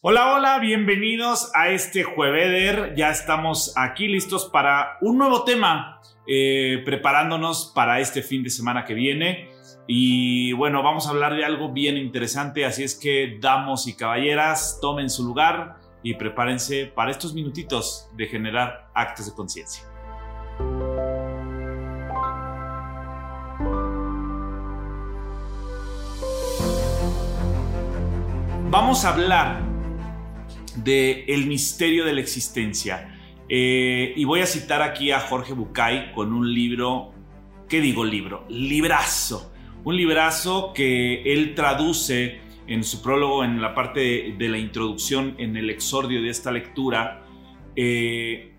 Hola, hola, bienvenidos a este Jueveder. Ya estamos aquí listos para un nuevo tema, eh, preparándonos para este fin de semana que viene. Y bueno, vamos a hablar de algo bien interesante, así es que damos y caballeras, tomen su lugar y prepárense para estos minutitos de generar actos de conciencia. Vamos a hablar de El misterio de la existencia. Eh, y voy a citar aquí a Jorge Bucay con un libro, ¿qué digo libro? Librazo. Un librazo que él traduce en su prólogo, en la parte de, la introducción, en el exordio de esta lectura, eh,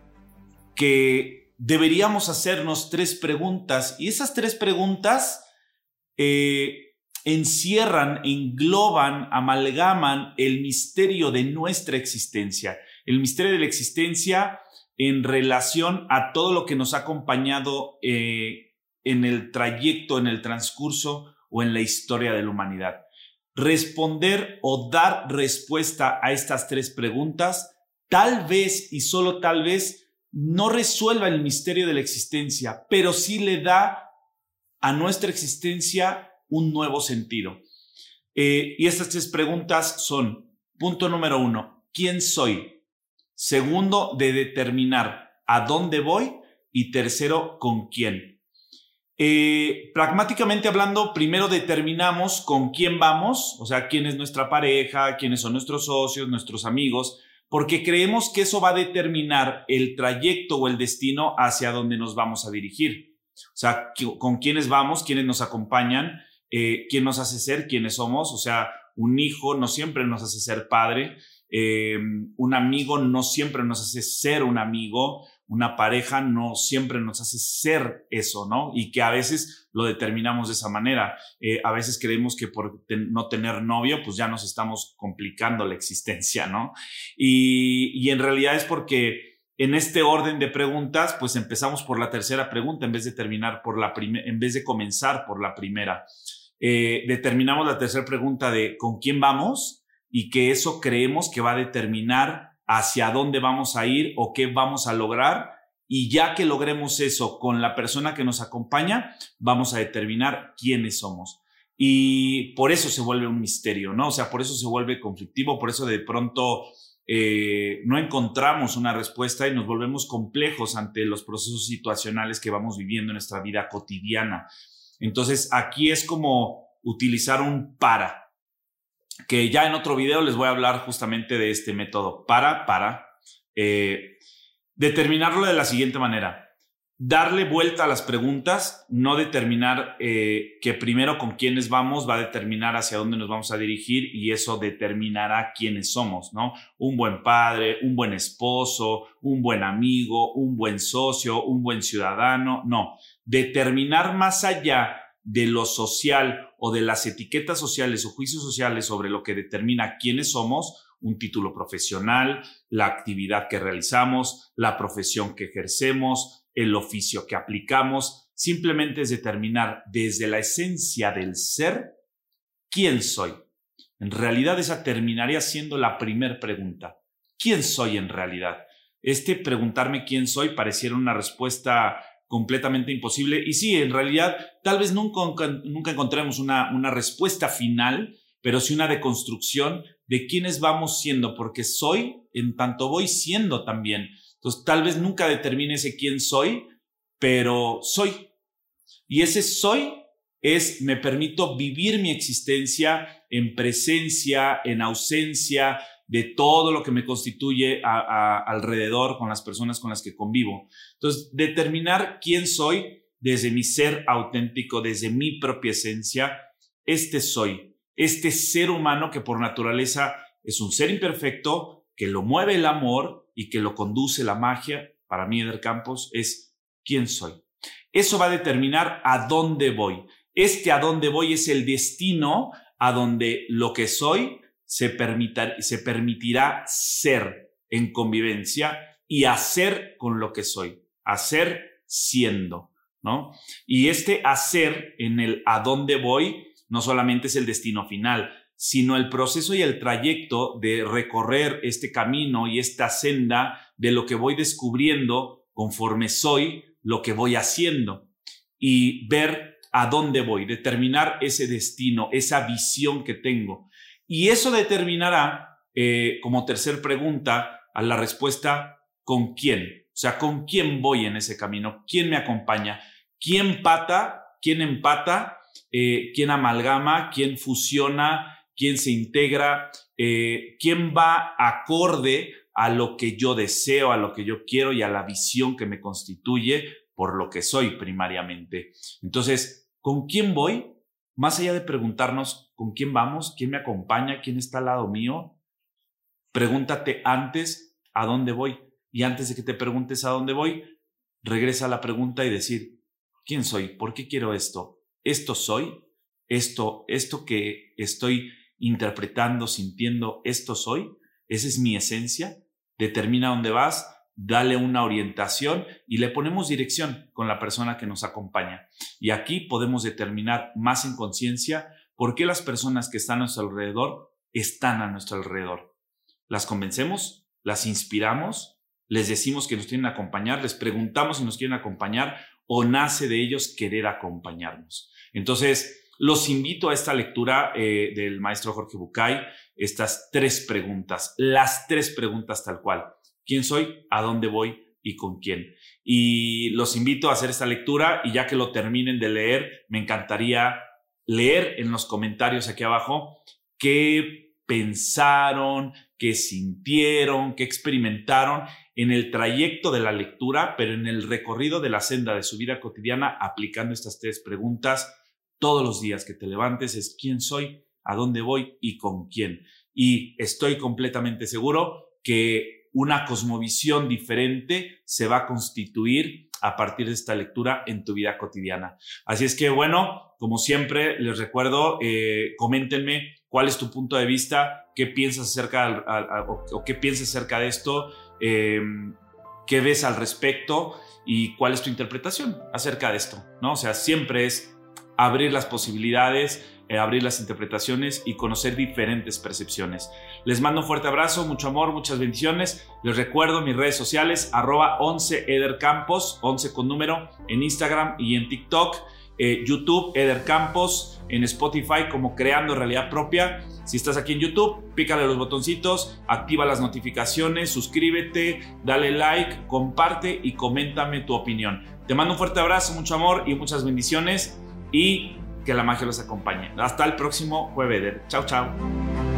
que deberíamos hacernos tres preguntas. Y esas tres preguntas eh, encierran, engloban, amalgaman el misterio de nuestra existencia, el misterio de la existencia en relación a todo lo que nos ha acompañado eh, en el trayecto, en el transcurso o en la historia de la humanidad. Responder o dar respuesta a estas tres preguntas, tal vez y solo tal vez, no resuelva el misterio de la existencia, pero sí le da a nuestra existencia un nuevo sentido. Eh, y estas tres preguntas son, punto número uno, ¿quién soy? Segundo, de determinar a dónde voy. Y tercero, con quién. Eh, pragmáticamente hablando, primero determinamos con quién vamos, o sea, quién es nuestra pareja, quiénes son nuestros socios, nuestros amigos, porque creemos que eso va a determinar el trayecto o el destino hacia donde nos vamos a dirigir. O sea, con quiénes vamos, quiénes nos acompañan, eh, quién nos hace ser quienes somos. O sea, un hijo no siempre nos hace ser padre, eh, un amigo no siempre nos hace ser un amigo, una pareja no siempre nos hace ser eso, ¿no? Y que a veces lo determinamos de esa manera. Eh, a veces creemos que por no tener novio, pues ya nos estamos complicando la existencia, ¿no? Y, y en realidad es porque en este orden de preguntas, pues empezamos por la tercera pregunta en vez de terminar por la primera, en vez de comenzar por la primera. Eh, determinamos la tercera pregunta de con quién vamos y que eso creemos que va a determinar hacia dónde vamos a ir o qué vamos a lograr. Y ya que logremos eso con la persona que nos acompaña, vamos a determinar quiénes somos. Y por eso se vuelve un misterio, ¿no? O sea, por eso se vuelve conflictivo, por eso de pronto eh, no encontramos una respuesta y nos volvemos complejos ante los procesos situacionales que vamos viviendo en nuestra vida cotidiana. Entonces, aquí es como utilizar un para, que ya en otro video les voy a hablar justamente de este método para, para, eh, determinarlo de la siguiente manera. Darle vuelta a las preguntas, no determinar eh, que primero con quiénes vamos va a determinar hacia dónde nos vamos a dirigir y eso determinará quiénes somos, ¿no? Un buen padre, un buen esposo, un buen amigo, un buen socio, un buen ciudadano, no determinar más allá de lo social o de las etiquetas sociales o juicios sociales sobre lo que determina quiénes somos, un título profesional, la actividad que realizamos, la profesión que ejercemos, el oficio que aplicamos, simplemente es determinar desde la esencia del ser quién soy. En realidad esa terminaría siendo la primera pregunta. ¿Quién soy en realidad? Este preguntarme quién soy pareciera una respuesta completamente imposible. Y sí, en realidad, tal vez nunca, nunca encontremos una, una respuesta final, pero sí una deconstrucción de quiénes vamos siendo, porque soy en tanto voy siendo también. Entonces, tal vez nunca determine ese quién soy, pero soy. Y ese soy es, me permito vivir mi existencia en presencia, en ausencia, de todo lo que me constituye alrededor con las personas con las que convivo. Entonces, determinar quién soy desde mi ser auténtico, desde mi propia esencia, este soy, este ser humano que por naturaleza es un ser imperfecto, que lo mueve el amor y que lo conduce la magia, para mí, Eder Campos, es quién soy. Eso va a determinar a dónde voy. Este a dónde voy es el destino a donde lo que soy se, se permitirá ser en convivencia y hacer con lo que soy, hacer siendo, ¿no? Y este hacer en el a dónde voy no solamente es el destino final, sino el proceso y el trayecto de recorrer este camino y esta senda de lo que voy descubriendo conforme soy, lo que voy haciendo y ver a dónde voy, determinar ese destino, esa visión que tengo. Y eso determinará, eh, como tercer pregunta, a la respuesta, ¿con quién? O sea, ¿con quién voy en ese camino? ¿Quién me acompaña? ¿Quién pata? ¿Quién empata? Eh, ¿Quién amalgama? ¿Quién fusiona? ¿Quién se integra? Eh, ¿Quién va acorde a lo que yo deseo, a lo que yo quiero y a la visión que me constituye por lo que soy primariamente? Entonces, ¿con quién voy? Más allá de preguntarnos con quién vamos, quién me acompaña, quién está al lado mío, pregúntate antes a dónde voy. Y antes de que te preguntes a dónde voy, regresa a la pregunta y decir, ¿quién soy? ¿Por qué quiero esto? ¿Esto soy? ¿Esto, esto que estoy interpretando, sintiendo, esto soy? ¿Esa es mi esencia? Determina dónde vas, dale una orientación y le ponemos dirección con la persona que nos acompaña. Y aquí podemos determinar más en conciencia por qué las personas que están a nuestro alrededor están a nuestro alrededor. Las convencemos, las inspiramos, les decimos que nos quieren acompañar, les preguntamos si nos quieren acompañar o nace de ellos querer acompañarnos. Entonces, los invito a esta lectura eh, del maestro Jorge Bucay, estas tres preguntas, las tres preguntas tal cual quién soy, a dónde voy y con quién. Y los invito a hacer esta lectura y ya que lo terminen de leer, me encantaría leer en los comentarios aquí abajo qué pensaron, qué sintieron, qué experimentaron en el trayecto de la lectura, pero en el recorrido de la senda de su vida cotidiana aplicando estas tres preguntas todos los días que te levantes es quién soy, a dónde voy y con quién. Y estoy completamente seguro que una cosmovisión diferente se va a constituir a partir de esta lectura en tu vida cotidiana. Así es que bueno, como siempre les recuerdo, eh, coméntenme cuál es tu punto de vista, qué piensas acerca o, qué piensas acerca de esto, em, qué ves al respecto y cuál es tu interpretación acerca de esto, ¿no? O sea, siempre es abrir las posibilidades, abrir las interpretaciones y conocer diferentes percepciones. Les mando un fuerte abrazo, mucho amor, muchas bendiciones. Les recuerdo mis redes sociales, arroba 11 edercampos, 11 con número, en Instagram y en TikTok, eh, YouTube, edercampos, en Spotify como Creando Realidad Propia. Si estás aquí en YouTube, pícale los botoncitos, activa las notificaciones, suscríbete, dale like, comparte y coméntame tu opinión. Te mando un fuerte abrazo, mucho amor y muchas bendiciones y que la magia los acompañe. Hasta el próximo jueves. Chao, chao.